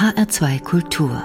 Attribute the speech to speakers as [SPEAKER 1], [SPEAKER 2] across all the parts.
[SPEAKER 1] HR2 Kultur.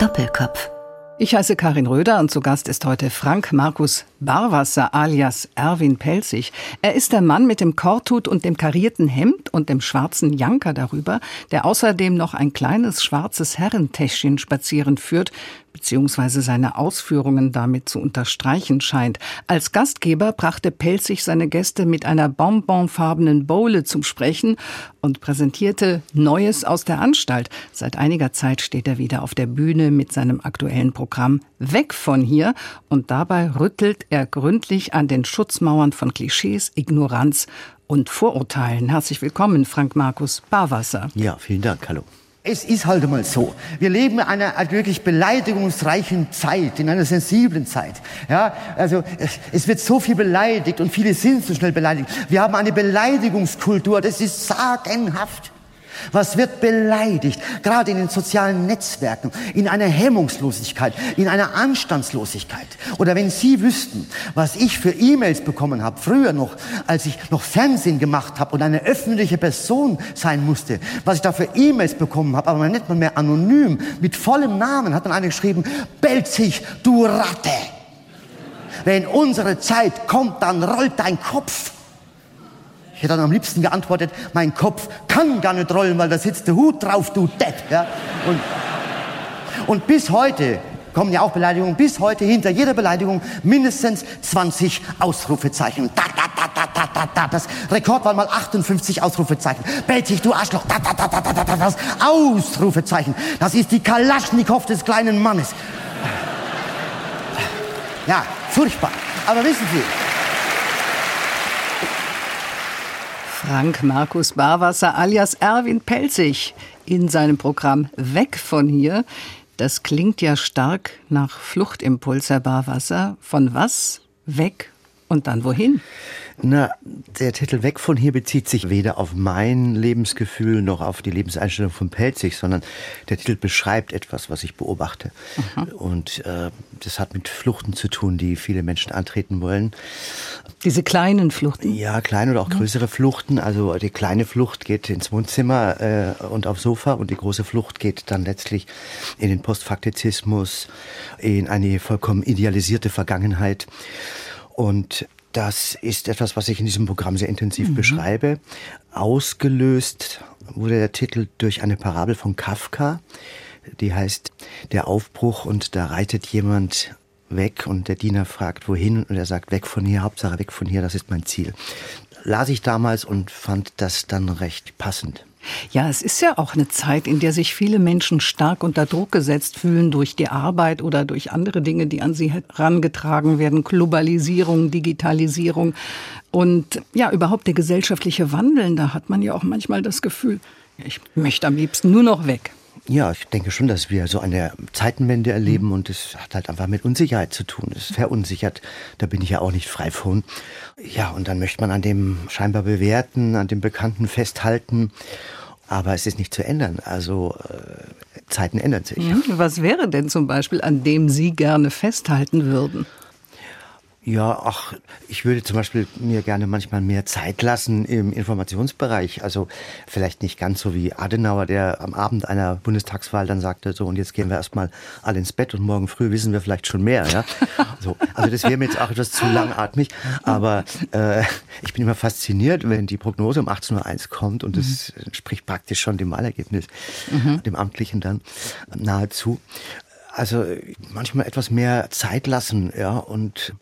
[SPEAKER 1] Doppelkopf.
[SPEAKER 2] Ich heiße Karin Röder und zu Gast ist heute Frank Markus Barwasser alias Erwin Pelzig. Er ist der Mann mit dem Korthut und dem karierten Hemd und dem schwarzen Janker darüber, der außerdem noch ein kleines schwarzes Herrentäschchen spazieren führt, beziehungsweise seine Ausführungen damit zu unterstreichen scheint. Als Gastgeber brachte Pelzig seine Gäste mit einer bonbonfarbenen Bowle zum Sprechen und präsentierte Neues aus der Anstalt. Seit einiger Zeit steht er wieder auf der Bühne mit seinem aktuellen Programm Weg von hier und dabei rüttelt er gründlich an den Schutzmauern von Klischees, Ignoranz und Vorurteilen. Herzlich willkommen, Frank Markus Barwasser.
[SPEAKER 3] Ja, vielen Dank. Hallo.
[SPEAKER 4] Es ist halt einmal so. Wir leben in einer wirklich beleidigungsreichen Zeit, in einer sensiblen Zeit. Ja, also es wird so viel beleidigt und viele sind so schnell beleidigt. Wir haben eine Beleidigungskultur, das ist sagenhaft. Was wird beleidigt? Gerade in den sozialen Netzwerken, in einer Hemmungslosigkeit, in einer Anstandslosigkeit. Oder wenn Sie wüssten, was ich für E-Mails bekommen habe, früher noch, als ich noch Fernsehen gemacht habe und eine öffentliche Person sein musste, was ich da für E-Mails bekommen habe, aber man nennt man mehr anonym, mit vollem Namen hat dann einer geschrieben, Belzig, du Ratte. Wenn unsere Zeit kommt, dann rollt dein Kopf. Ich hätte dann am liebsten geantwortet, mein Kopf kann gar nicht rollen, weil da sitzt der Hut drauf, du Depp. Ja? Und, und bis heute kommen ja auch Beleidigungen, bis heute hinter jeder Beleidigung mindestens 20 Ausrufezeichen. Da, da, da, da, da, da, da. Das Rekord war mal 58 Ausrufezeichen. Belzig, du Arschloch. Da, da, da, da, da, da, das Ausrufezeichen. Das ist die Kalaschnikow des kleinen Mannes. Ja, furchtbar. Aber wissen Sie,
[SPEAKER 2] Frank Markus Barwasser alias Erwin Pelzig in seinem Programm Weg von hier. Das klingt ja stark nach Fluchtimpuls, Herr Barwasser. Von was? Weg und dann wohin?
[SPEAKER 3] Na, der Titel Weg von hier bezieht sich weder auf mein Lebensgefühl noch auf die Lebenseinstellung von Pelzig, sondern der Titel beschreibt etwas, was ich beobachte. Aha. Und äh, das hat mit Fluchten zu tun, die viele Menschen antreten wollen.
[SPEAKER 2] Diese kleinen Fluchten?
[SPEAKER 3] Ja, kleine oder auch größere Fluchten. Also die kleine Flucht geht ins Wohnzimmer äh, und aufs Sofa und die große Flucht geht dann letztlich in den Postfaktizismus, in eine vollkommen idealisierte Vergangenheit. Und das ist etwas, was ich in diesem Programm sehr intensiv mhm. beschreibe. Ausgelöst wurde der Titel durch eine Parabel von Kafka, die heißt Der Aufbruch und da reitet jemand weg und der Diener fragt, wohin und er sagt, weg von hier, Hauptsache weg von hier, das ist mein Ziel. Las ich damals und fand das dann recht passend.
[SPEAKER 2] Ja, es ist ja auch eine Zeit, in der sich viele Menschen stark unter Druck gesetzt fühlen durch die Arbeit oder durch andere Dinge, die an sie herangetragen werden. Globalisierung, Digitalisierung und ja, überhaupt der gesellschaftliche Wandel. Da hat man ja auch manchmal das Gefühl, ich möchte am liebsten nur noch weg.
[SPEAKER 3] Ja, ich denke schon, dass wir so eine Zeitenwende erleben und es hat halt einfach mit Unsicherheit zu tun. Es ist verunsichert, da bin ich ja auch nicht frei von. Ja, und dann möchte man an dem scheinbar Bewährten, an dem Bekannten festhalten, aber es ist nicht zu ändern. Also äh, Zeiten ändern sich.
[SPEAKER 2] Mhm. Was wäre denn zum Beispiel, an dem Sie gerne festhalten würden?
[SPEAKER 3] Ja, ach, ich würde zum Beispiel mir gerne manchmal mehr Zeit lassen im Informationsbereich. Also vielleicht nicht ganz so wie Adenauer, der am Abend einer Bundestagswahl dann sagte, so und jetzt gehen wir erstmal alle ins Bett und morgen früh wissen wir vielleicht schon mehr. Ja? So, also das wäre mir jetzt auch etwas zu langatmig. Aber äh, ich bin immer fasziniert, wenn die Prognose um 18.01 Uhr kommt und das mhm. entspricht praktisch schon dem Wahlergebnis, mhm. dem amtlichen dann nahezu. Also manchmal etwas mehr Zeit lassen, ja, und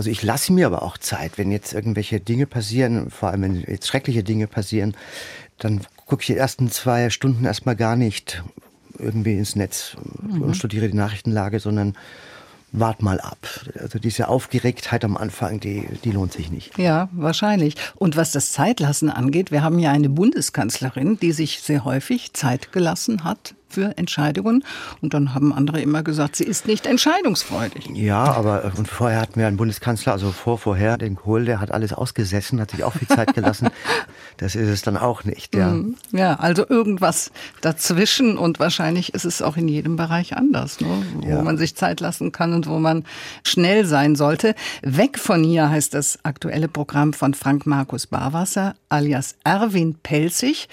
[SPEAKER 3] also ich lasse mir aber auch Zeit, wenn jetzt irgendwelche Dinge passieren, vor allem wenn jetzt schreckliche Dinge passieren, dann gucke ich die ersten zwei Stunden erstmal gar nicht irgendwie ins Netz mhm. und studiere die Nachrichtenlage, sondern wart mal ab. Also diese Aufgeregtheit am Anfang, die, die lohnt sich nicht.
[SPEAKER 2] Ja, wahrscheinlich. Und was das Zeitlassen angeht, wir haben ja eine Bundeskanzlerin, die sich sehr häufig Zeit gelassen hat für Entscheidungen. Und dann haben andere immer gesagt, sie ist nicht entscheidungsfreudig.
[SPEAKER 3] Ja, aber äh, und vorher hatten wir einen Bundeskanzler, also vor, vorher, den Kohl, der hat alles ausgesessen, hat sich auch viel Zeit gelassen. das ist es dann auch nicht, ja. Mhm.
[SPEAKER 2] Ja, also irgendwas dazwischen und wahrscheinlich ist es auch in jedem Bereich anders, ne? wo ja. man sich Zeit lassen kann und wo man schnell sein sollte. Weg von hier heißt das aktuelle Programm von Frank Markus Barwasser alias Erwin Pelzig.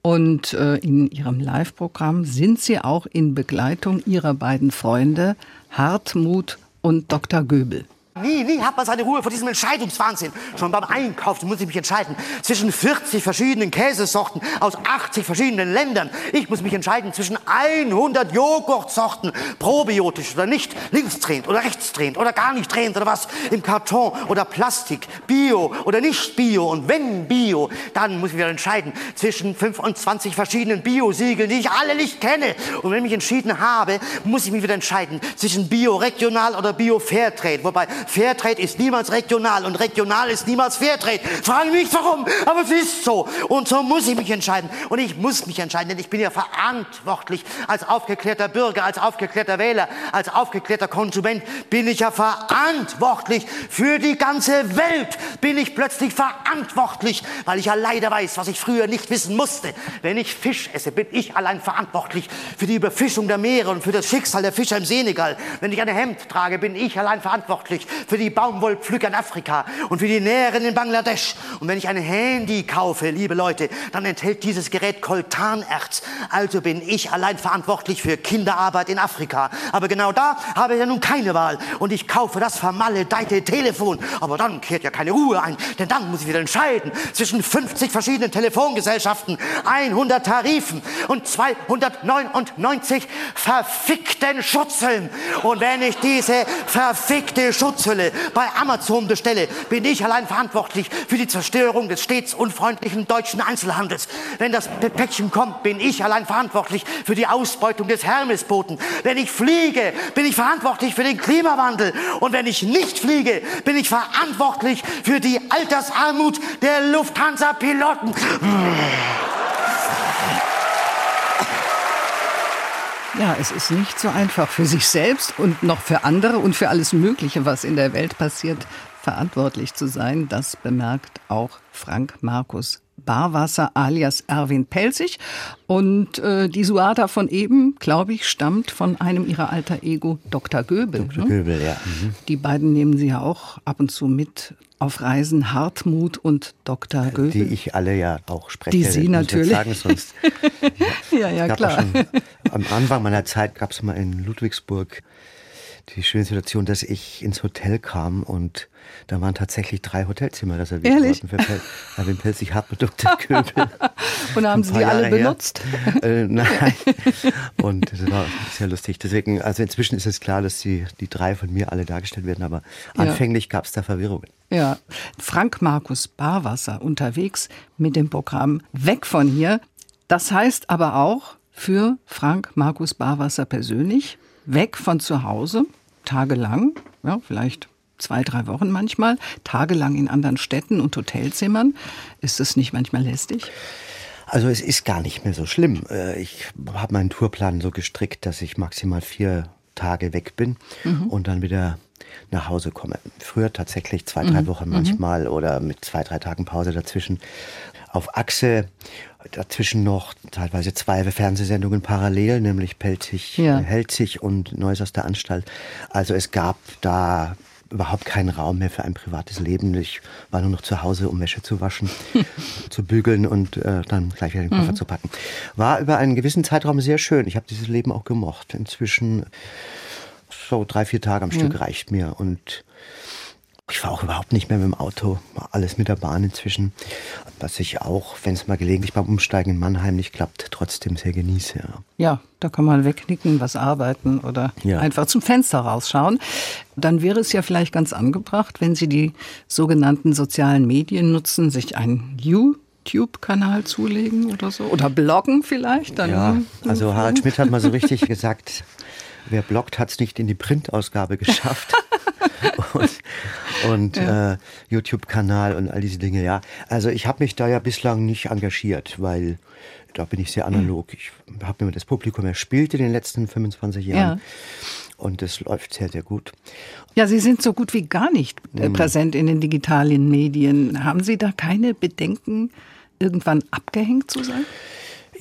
[SPEAKER 2] Und äh, in Ihrem Live-Programm sind Sie auch in Begleitung Ihrer beiden Freunde Hartmut und Dr. Göbel.
[SPEAKER 5] Nie, nie hat man seine Ruhe vor diesem Entscheidungswahnsinn. Schon beim Einkauf muss ich mich entscheiden zwischen 40 verschiedenen Käsesorten aus 80 verschiedenen Ländern. Ich muss mich entscheiden zwischen 100 Joghurtsorten, probiotisch oder nicht, linksdrehend oder rechtsdrehend oder gar nicht drehend oder was, im Karton oder Plastik, Bio oder nicht Bio. Und wenn Bio, dann muss ich wieder entscheiden zwischen 25 verschiedenen Bio-Siegeln, die ich alle nicht kenne. Und wenn ich mich entschieden habe, muss ich mich wieder entscheiden zwischen Bio regional oder Bio Fairtrade. Wobei Fairtrade ist niemals regional und regional ist niemals Fairtrade. Frage mich warum, aber es ist so. Und so muss ich mich entscheiden. Und ich muss mich entscheiden, denn ich bin ja verantwortlich als aufgeklärter Bürger, als aufgeklärter Wähler, als aufgeklärter Konsument bin ich ja verantwortlich für die ganze Welt. Bin ich plötzlich verantwortlich, weil ich ja leider weiß, was ich früher nicht wissen musste. Wenn ich Fisch esse, bin ich allein verantwortlich für die Überfischung der Meere und für das Schicksal der Fischer im Senegal. Wenn ich ein Hemd trage, bin ich allein verantwortlich für die Baumwollpflücker in Afrika und für die Näherin in Bangladesch. Und wenn ich ein Handy kaufe, liebe Leute, dann enthält dieses Gerät Koltanerz. Also bin ich allein verantwortlich für Kinderarbeit in Afrika. Aber genau da habe ich ja nun keine Wahl. Und ich kaufe das vermaledeite Telefon. Aber dann kehrt ja keine Ruhe ein, denn dann muss ich wieder entscheiden zwischen 50 verschiedenen Telefongesellschaften, 100 Tarifen und 299 verfickten Schutzeln. Und wenn ich diese verfickte Schutzel Schutzhülle bei Amazon bestelle, bin ich allein verantwortlich für die Zerstörung des stets unfreundlichen deutschen Einzelhandels. Wenn das Päckchen kommt, bin ich allein verantwortlich für die Ausbeutung des Hermesboten. Wenn ich fliege, bin ich verantwortlich für den Klimawandel. Und wenn ich nicht fliege, bin ich verantwortlich für die Altersarmut der Lufthansa-Piloten.
[SPEAKER 2] Ja, es ist nicht so einfach für sich selbst und noch für andere und für alles Mögliche, was in der Welt passiert, verantwortlich zu sein. Das bemerkt auch Frank Markus Barwasser alias Erwin Pelzig. Und äh, die Suada von eben, glaube ich, stammt von einem ihrer alter Ego, Dr. Göbel.
[SPEAKER 3] Dr. Ne? Göbel, ja. Mhm.
[SPEAKER 2] Die beiden nehmen sie ja auch ab und zu mit auf Reisen Hartmut und Dr. Göbel.
[SPEAKER 3] Die ich alle ja auch spreche.
[SPEAKER 2] Die Sie natürlich.
[SPEAKER 3] Sagen, sonst,
[SPEAKER 2] ja, ja, klar.
[SPEAKER 3] Schon, am Anfang meiner Zeit gab es mal in Ludwigsburg die schöne Situation, dass ich ins Hotel kam und da waren tatsächlich drei Hotelzimmer reserviert
[SPEAKER 2] Ehrlich?
[SPEAKER 3] worden für Erwin Pelzig, Hartmut Dr. Köbel.
[SPEAKER 2] und haben Sie die alle benutzt?
[SPEAKER 3] Äh, nein. Und das war sehr lustig. Deswegen, also inzwischen ist es klar, dass die, die drei von mir alle dargestellt werden, aber ja. anfänglich gab es da Verwirrungen.
[SPEAKER 2] Ja, Frank Markus Barwasser unterwegs mit dem Programm Weg von hier. Das heißt aber auch für Frank Markus Barwasser persönlich, weg von zu Hause, tagelang, ja, vielleicht zwei, drei Wochen manchmal, tagelang in anderen Städten und Hotelzimmern. Ist das nicht manchmal lästig?
[SPEAKER 3] Also es ist gar nicht mehr so schlimm. Äh, ich habe meinen Tourplan so gestrickt, dass ich maximal vier Tage weg bin mhm. und dann wieder nach Hause komme. Früher tatsächlich zwei, drei mhm. Wochen mhm. manchmal mhm. oder mit zwei, drei Tagen Pause dazwischen. Auf Achse dazwischen noch teilweise zwei Fernsehsendungen parallel, nämlich Pelzig, ja. Helzig und Neues aus der Anstalt. Also es gab da überhaupt keinen Raum mehr für ein privates Leben. Ich war nur noch zu Hause, um Wäsche zu waschen, zu bügeln und äh, dann gleich wieder den Koffer mhm. zu packen. War über einen gewissen Zeitraum sehr schön. Ich habe dieses Leben auch gemocht. Inzwischen so drei, vier Tage am mhm. Stück reicht mir und ich fahre auch überhaupt nicht mehr mit dem Auto, alles mit der Bahn inzwischen. Was ich auch, wenn es mal gelegentlich beim Umsteigen in Mannheim nicht klappt, trotzdem sehr genieße. Ja,
[SPEAKER 2] ja da kann man wegnicken, was arbeiten oder ja. einfach zum Fenster rausschauen. Dann wäre es ja vielleicht ganz angebracht, wenn Sie die sogenannten sozialen Medien nutzen, sich einen YouTube-Kanal zulegen oder so. Oder bloggen vielleicht. Dann
[SPEAKER 3] ja, also Harald Schmidt hat mal so richtig gesagt, wer bloggt, hat es nicht in die Printausgabe geschafft. Und, und ja. äh, YouTube-Kanal und all diese Dinge, ja. Also ich habe mich da ja bislang nicht engagiert, weil da bin ich sehr analog. Ich habe mir das Publikum erspielt in den letzten 25 Jahren. Ja. Und es läuft sehr, sehr gut.
[SPEAKER 2] Ja, Sie sind so gut wie gar nicht mhm. präsent in den digitalen Medien. Haben Sie da keine Bedenken, irgendwann abgehängt zu sein?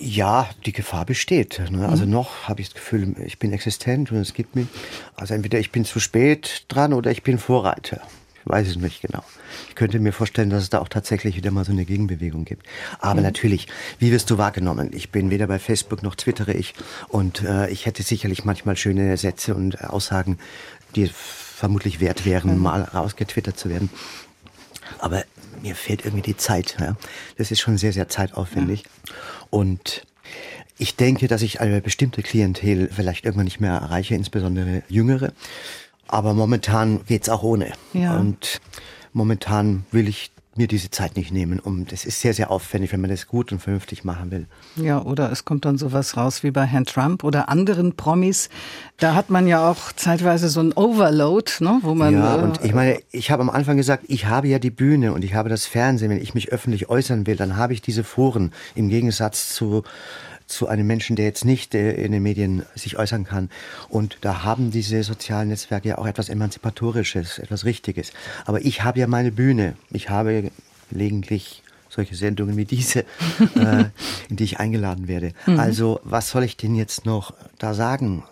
[SPEAKER 3] Ja, die Gefahr besteht. Ne? Also mhm. noch habe ich das Gefühl, ich bin existent und es gibt mich. Also entweder ich bin zu spät dran oder ich bin Vorreiter. weiß es nicht genau. Ich könnte mir vorstellen, dass es da auch tatsächlich wieder mal so eine Gegenbewegung gibt. Aber mhm. natürlich, wie wirst du wahrgenommen? Ich bin weder bei Facebook noch twittere ich und äh, ich hätte sicherlich manchmal schöne Sätze und Aussagen, die vermutlich wert wären, mhm. mal rausgetwittert zu werden. Aber mir fehlt irgendwie die Zeit. Ja? Das ist schon sehr, sehr zeitaufwendig. Ja. Und ich denke, dass ich eine bestimmte Klientel vielleicht irgendwann nicht mehr erreiche, insbesondere jüngere. Aber momentan geht's auch ohne. Ja. Und momentan will ich mir diese Zeit nicht nehmen. Um, das ist sehr, sehr aufwendig, wenn man das gut und vernünftig machen will.
[SPEAKER 2] Ja, oder es kommt dann sowas raus wie bei Herrn Trump oder anderen Promis. Da hat man ja auch zeitweise so ein Overload, ne, wo man.
[SPEAKER 3] Ja, äh, und ich meine, ich habe am Anfang gesagt, ich habe ja die Bühne und ich habe das Fernsehen. Wenn ich mich öffentlich äußern will, dann habe ich diese Foren im Gegensatz zu zu einem Menschen, der jetzt nicht äh, in den Medien sich äußern kann. Und da haben diese sozialen Netzwerke ja auch etwas Emanzipatorisches, etwas Richtiges. Aber ich habe ja meine Bühne. Ich habe gelegentlich solche Sendungen wie diese, äh, in die ich eingeladen werde. Mhm. Also was soll ich denn jetzt noch da sagen?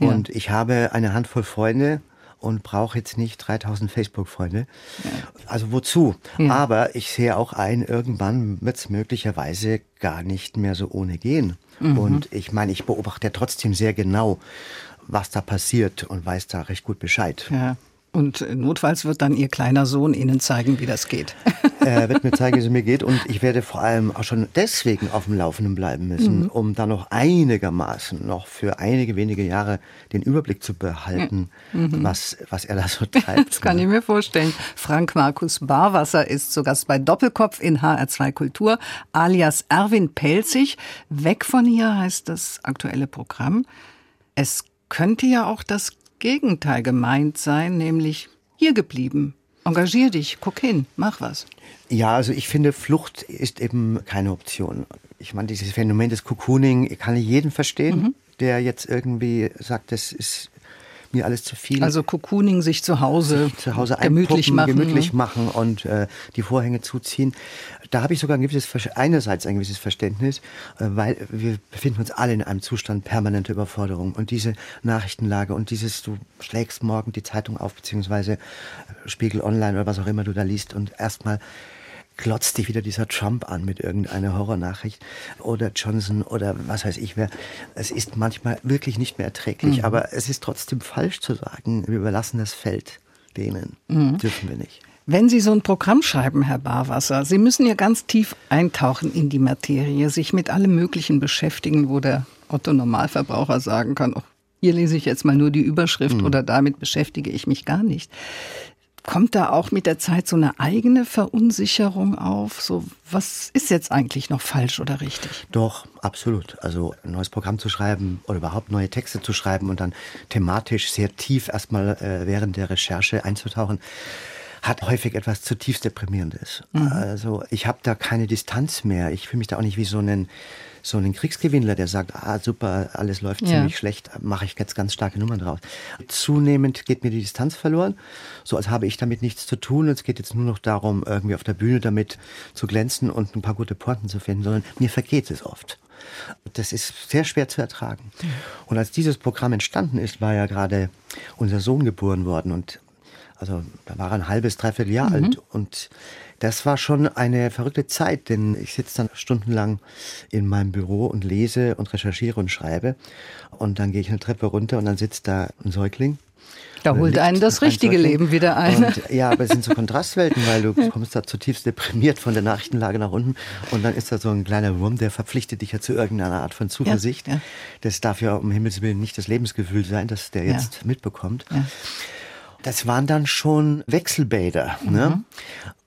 [SPEAKER 3] Und ja. ich habe eine Handvoll Freunde, und brauche jetzt nicht 3000 Facebook-Freunde. Ja. Also wozu? Ja. Aber ich sehe auch ein, irgendwann wird es möglicherweise gar nicht mehr so ohne gehen. Mhm. Und ich meine, ich beobachte ja trotzdem sehr genau, was da passiert und weiß da recht gut Bescheid.
[SPEAKER 2] Ja. Und notfalls wird dann Ihr kleiner Sohn Ihnen zeigen, wie das geht.
[SPEAKER 3] Er wird mir zeigen, wie es mir geht. Und ich werde vor allem auch schon deswegen auf dem Laufenden bleiben müssen, mhm. um da noch einigermaßen, noch für einige wenige Jahre den Überblick zu behalten, mhm. was, was er da so treibt.
[SPEAKER 2] Das kann ich mir vorstellen. Frank Markus Barwasser ist zu Gast bei Doppelkopf in HR2 Kultur, alias Erwin Pelzig. Weg von hier heißt das aktuelle Programm. Es könnte ja auch das Gegenteil gemeint sein, nämlich hier geblieben. Engagier dich, guck hin, mach was.
[SPEAKER 3] Ja, also ich finde, Flucht ist eben keine Option. Ich meine, dieses Phänomen des Cocooning kann ich jeden verstehen, mhm. der jetzt irgendwie sagt, das ist mir alles zu viel.
[SPEAKER 2] Also Cocooning sich zu Hause, sich
[SPEAKER 3] zu Hause gemütlich machen, gemütlich machen und äh, die Vorhänge zuziehen. Da habe ich sogar ein gewisses einerseits ein gewisses Verständnis, äh, weil wir befinden uns alle in einem Zustand permanenter Überforderung und diese Nachrichtenlage und dieses du schlägst morgen die Zeitung auf beziehungsweise Spiegel Online oder was auch immer du da liest und erstmal glotzt dich wieder dieser Trump an mit irgendeiner Horrornachricht oder Johnson oder was weiß ich wer. Es ist manchmal wirklich nicht mehr erträglich, mhm. aber es ist trotzdem falsch zu sagen, wir überlassen das Feld denen. Mhm. Dürfen wir nicht.
[SPEAKER 2] Wenn Sie so ein Programm schreiben, Herr Barwasser, Sie müssen ja ganz tief eintauchen in die Materie, sich mit allem Möglichen beschäftigen, wo der Otto Normalverbraucher sagen kann, oh, hier lese ich jetzt mal nur die Überschrift mhm. oder damit beschäftige ich mich gar nicht. Kommt da auch mit der Zeit so eine eigene Verunsicherung auf? So, was ist jetzt eigentlich noch falsch oder richtig?
[SPEAKER 3] Doch, absolut. Also ein neues Programm zu schreiben oder überhaupt neue Texte zu schreiben und dann thematisch sehr tief erstmal äh, während der Recherche einzutauchen, hat häufig etwas zutiefst deprimierendes. Mhm. Also ich habe da keine Distanz mehr. Ich fühle mich da auch nicht wie so ein so einen Kriegsgewinnler, der sagt, ah super, alles läuft ja. ziemlich schlecht, mache ich jetzt ganz starke Nummern draus. Zunehmend geht mir die Distanz verloren, so als habe ich damit nichts zu tun. Es geht jetzt nur noch darum, irgendwie auf der Bühne damit zu glänzen und ein paar gute Pointen zu finden, sondern mir vergeht es oft. Das ist sehr schwer zu ertragen. Und als dieses Programm entstanden ist, war ja gerade unser Sohn geboren worden und also da war er ein halbes, dreiviertel Jahr mhm. alt und das war schon eine verrückte Zeit, denn ich sitze dann stundenlang in meinem Büro und lese und recherchiere und schreibe. Und dann gehe ich eine Treppe runter und dann sitzt da ein Säugling.
[SPEAKER 2] Da holt einen das richtige ein Leben wieder ein.
[SPEAKER 3] Und, ja, aber es sind so Kontrastwelten, weil du kommst da zutiefst deprimiert von der Nachrichtenlage nach unten und dann ist da so ein kleiner Wurm, der verpflichtet dich ja zu irgendeiner Art von Zuversicht. Ja, ja. Das darf ja um Himmels Willen nicht das Lebensgefühl sein, das der jetzt ja. mitbekommt. Das waren dann schon Wechselbäder. Ne? Mhm. Ne?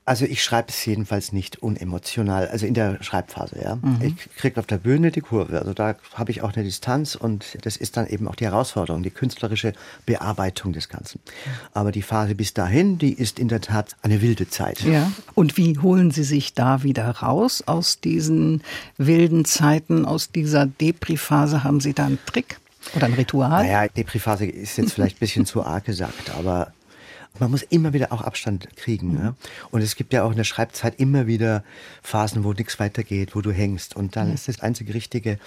[SPEAKER 3] Also ich schreibe es jedenfalls nicht unemotional, also in der Schreibphase, ja. Mhm. Ich kriege auf der Bühne die Kurve, also da habe ich auch eine Distanz und das ist dann eben auch die Herausforderung, die künstlerische Bearbeitung des Ganzen. Aber die Phase bis dahin, die ist in der Tat eine wilde Zeit.
[SPEAKER 2] Ja. Und wie holen Sie sich da wieder raus aus diesen wilden Zeiten, aus dieser Depri-Phase? Haben Sie da einen Trick? Oder ein Ritual?
[SPEAKER 3] Naja, Depri-Phase ist jetzt vielleicht ein bisschen zu arg gesagt, aber man muss immer wieder auch Abstand kriegen. Mhm. Ne? Und es gibt ja auch in der Schreibzeit immer wieder Phasen, wo nichts weitergeht, wo du hängst. Und dann mhm. ist das einzige Richtige,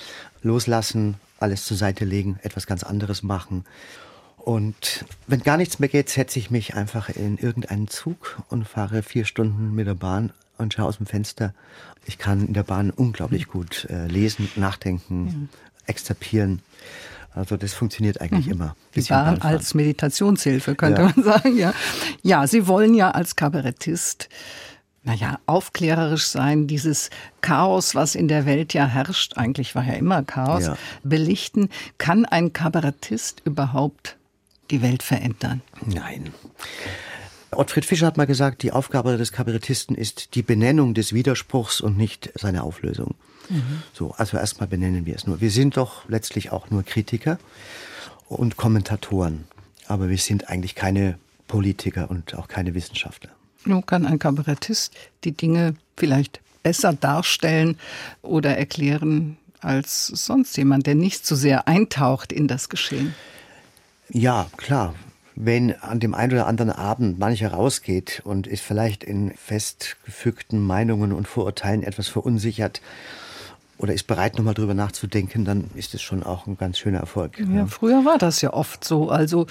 [SPEAKER 3] loslassen, alles zur Seite legen, etwas ganz anderes machen. Und wenn gar nichts mehr geht, setze ich mich einfach in irgendeinen Zug und fahre vier Stunden mit der Bahn und schaue aus dem Fenster. Ich kann in der Bahn unglaublich gut äh, lesen, nachdenken, ja. extrapieren. Also das funktioniert eigentlich mhm. immer.
[SPEAKER 2] Die Bahn als Meditationshilfe könnte ja. man sagen, ja. Ja, Sie wollen ja als Kabarettist naja, aufklärerisch sein, dieses Chaos, was in der Welt ja herrscht, eigentlich war ja immer Chaos, ja. belichten. Kann ein Kabarettist überhaupt die Welt verändern?
[SPEAKER 3] Nein. Ottfried Fischer hat mal gesagt, die Aufgabe des Kabarettisten ist die Benennung des Widerspruchs und nicht seine Auflösung. Mhm. So, also erstmal benennen wir es nur. Wir sind doch letztlich auch nur Kritiker und Kommentatoren, aber wir sind eigentlich keine Politiker und auch keine Wissenschaftler.
[SPEAKER 2] Nun kann ein Kabarettist die Dinge vielleicht besser darstellen oder erklären als sonst jemand, der nicht so sehr eintaucht in das Geschehen.
[SPEAKER 3] Ja, klar. Wenn an dem einen oder anderen Abend mancher rausgeht und ist vielleicht in festgefügten Meinungen und Vorurteilen etwas verunsichert oder ist bereit, nochmal drüber nachzudenken, dann ist es schon auch ein ganz schöner Erfolg.
[SPEAKER 2] Ja, früher war das ja oft so. Also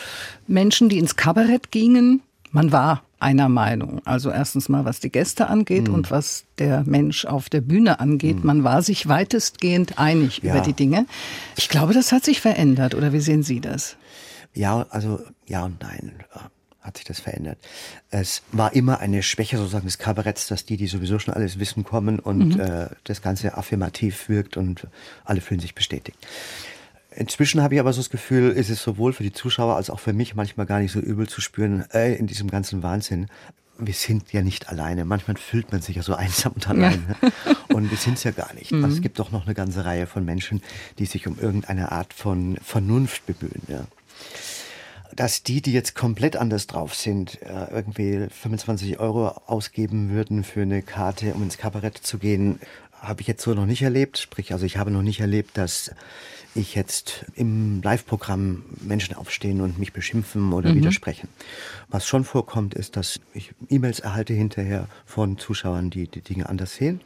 [SPEAKER 2] Menschen, die ins Kabarett gingen, man war einer Meinung. Also erstens mal, was die Gäste angeht mhm. und was der Mensch auf der Bühne angeht. Mhm. Man war sich weitestgehend einig ja. über die Dinge. Ich glaube, das hat sich verändert. Oder wie sehen Sie das?
[SPEAKER 3] Ja, also ja und nein äh, hat sich das verändert. Es war immer eine Schwäche sozusagen des Kabaretts, dass die, die sowieso schon alles wissen, kommen und mhm. äh, das Ganze affirmativ wirkt und alle fühlen sich bestätigt. Inzwischen habe ich aber so das Gefühl, ist es sowohl für die Zuschauer als auch für mich manchmal gar nicht so übel zu spüren, ey, in diesem ganzen Wahnsinn. Wir sind ja nicht alleine. Manchmal fühlt man sich ja so einsam und allein. Ja. Und wir sind es ja gar nicht. Mhm. Also es gibt doch noch eine ganze Reihe von Menschen, die sich um irgendeine Art von Vernunft bemühen. Ja. Dass die, die jetzt komplett anders drauf sind, äh, irgendwie 25 Euro ausgeben würden für eine Karte, um ins Kabarett zu gehen, habe ich jetzt so noch nicht erlebt. Sprich, also ich habe noch nicht erlebt, dass ich jetzt im Live-Programm Menschen aufstehen und mich beschimpfen oder mhm. widersprechen. Was schon vorkommt, ist, dass ich E-Mails erhalte hinterher von Zuschauern, die die Dinge anders sehen.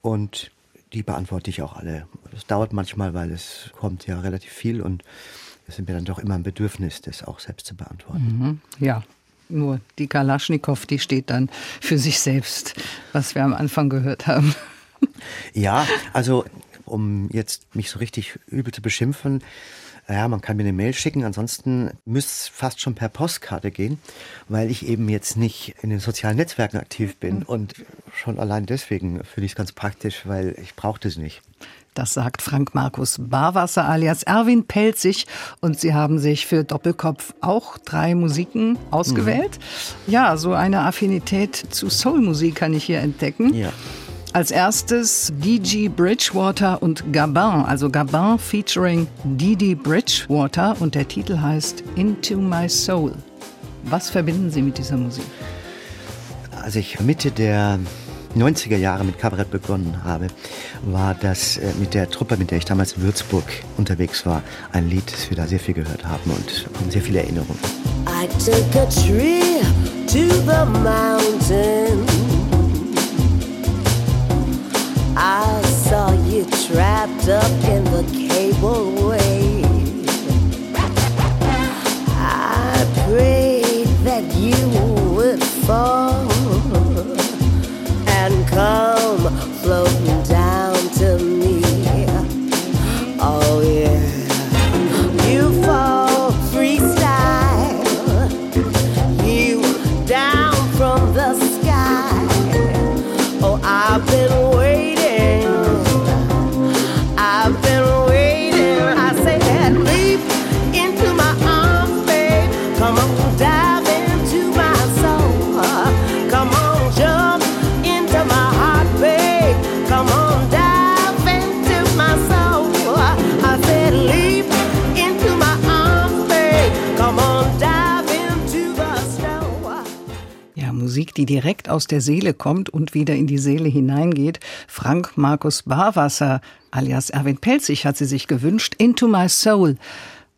[SPEAKER 3] Und die beantworte ich auch alle. Das dauert manchmal, weil es kommt ja relativ viel und es sind mir dann doch immer ein Bedürfnis, das auch selbst zu beantworten.
[SPEAKER 2] Mhm. Ja, nur die Kalaschnikow, die steht dann für sich selbst, was wir am Anfang gehört haben.
[SPEAKER 3] Ja, also um jetzt mich so richtig übel zu beschimpfen, ja, man kann mir eine Mail schicken, ansonsten müsste es fast schon per Postkarte gehen, weil ich eben jetzt nicht in den sozialen Netzwerken aktiv bin. Mhm. Und schon allein deswegen finde ich es ganz praktisch, weil ich brauche das nicht.
[SPEAKER 2] Das sagt Frank Markus Barwasser alias Erwin Pelzig. Und Sie haben sich für Doppelkopf auch drei Musiken ausgewählt. Mhm. Ja, so eine Affinität zu Soulmusik kann ich hier entdecken. Ja. Als erstes Didi Bridgewater und Gabin, also Gabin featuring Didi Bridgewater und der Titel heißt Into My Soul. Was verbinden Sie mit dieser Musik?
[SPEAKER 3] Als ich Mitte der 90er Jahre mit Kabarett begonnen habe, war das äh, mit der Truppe, mit der ich damals in Würzburg unterwegs war, ein Lied, das wir da sehr viel gehört haben und sehr viele Erinnerungen. I took a trip to the mountains I saw you trapped up in the cableway. I prayed that you would fall come floating down
[SPEAKER 2] Die direkt aus der Seele kommt und wieder in die Seele hineingeht. Frank Markus Barwasser alias Erwin Pelzig hat sie sich gewünscht. Into My Soul.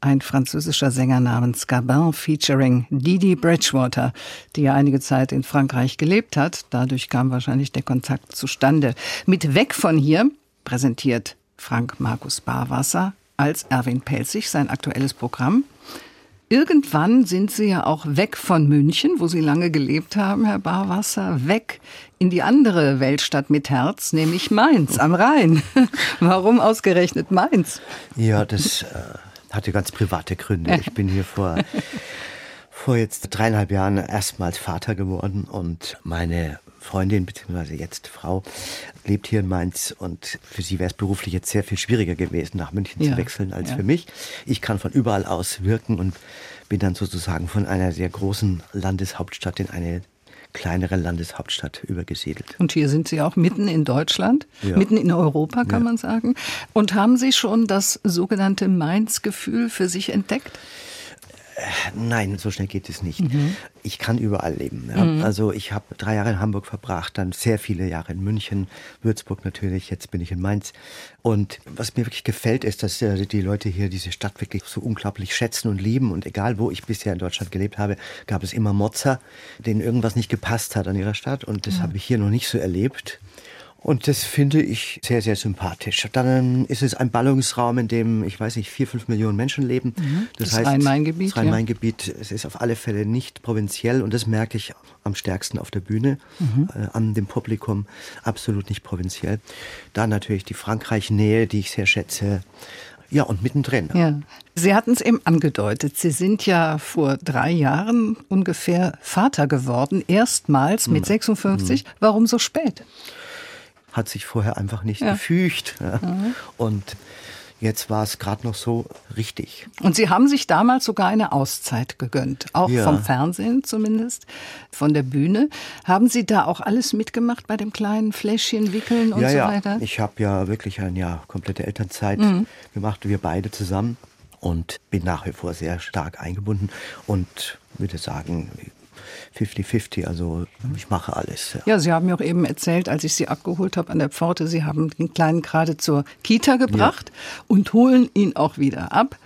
[SPEAKER 2] Ein französischer Sänger namens Gabin featuring Didi Bridgewater, die ja einige Zeit in Frankreich gelebt hat. Dadurch kam wahrscheinlich der Kontakt zustande. Mit Weg von hier präsentiert Frank Markus Barwasser als Erwin Pelzig sein aktuelles Programm. Irgendwann sind Sie ja auch weg von München, wo Sie lange gelebt haben, Herr Barwasser, weg in die andere Weltstadt mit Herz, nämlich Mainz am Rhein. Warum ausgerechnet Mainz?
[SPEAKER 3] Ja, das äh, hatte ganz private Gründe. Ich bin hier vor, vor jetzt dreieinhalb Jahren erstmals Vater geworden und meine Freundin beziehungsweise jetzt Frau lebt hier in Mainz und für sie wäre es beruflich jetzt sehr viel schwieriger gewesen, nach München ja, zu wechseln als ja. für mich. Ich kann von überall aus wirken und bin dann sozusagen von einer sehr großen Landeshauptstadt in eine kleinere Landeshauptstadt übergesiedelt.
[SPEAKER 2] Und hier sind Sie auch mitten in Deutschland, ja. mitten in Europa, kann man sagen. Und haben Sie schon das sogenannte Mainz-Gefühl für sich entdeckt?
[SPEAKER 3] Nein, so schnell geht es nicht. Mhm. Ich kann überall leben. Ja. Mhm. Also ich habe drei Jahre in Hamburg verbracht, dann sehr viele Jahre in München, Würzburg natürlich, jetzt bin ich in Mainz. Und was mir wirklich gefällt, ist, dass äh, die Leute hier diese Stadt wirklich so unglaublich schätzen und lieben. Und egal, wo ich bisher in Deutschland gelebt habe, gab es immer Mozzer, denen irgendwas nicht gepasst hat an ihrer Stadt. Und das mhm. habe ich hier noch nicht so erlebt. Und das finde ich sehr, sehr sympathisch. Dann ist es ein Ballungsraum, in dem, ich weiß nicht, vier, fünf Millionen Menschen leben.
[SPEAKER 2] Mhm. Das, das heißt, Rhein-Main-Gebiet.
[SPEAKER 3] Das Rhein-Main-Gebiet, ja. es ist auf alle Fälle nicht provinziell und das merke ich am stärksten auf der Bühne, mhm. äh, an dem Publikum, absolut nicht provinziell. Dann natürlich die Frankreich-Nähe, die ich sehr schätze. Ja, und mittendrin.
[SPEAKER 2] Ja. Sie hatten es eben angedeutet. Sie sind ja vor drei Jahren ungefähr Vater geworden, erstmals mit 56. Mhm. Warum so spät?
[SPEAKER 3] Hat sich vorher einfach nicht ja. gefügt. Ja. Mhm. Und jetzt war es gerade noch so richtig.
[SPEAKER 2] Und Sie haben sich damals sogar eine Auszeit gegönnt, auch ja. vom Fernsehen zumindest, von der Bühne. Haben Sie da auch alles mitgemacht bei dem kleinen Fläschchen wickeln und
[SPEAKER 3] ja,
[SPEAKER 2] so
[SPEAKER 3] ja.
[SPEAKER 2] weiter?
[SPEAKER 3] Ich habe ja wirklich ein Jahr komplette Elternzeit mhm. gemacht, wir beide zusammen und bin nach wie vor sehr stark eingebunden und würde sagen, 50-50. Also ich mache alles.
[SPEAKER 2] Ja. ja. Sie haben mir auch eben erzählt, als ich Sie abgeholt habe an der Pforte, Sie haben den Kleinen gerade zur Kita gebracht ja. und holen ihn auch wieder ab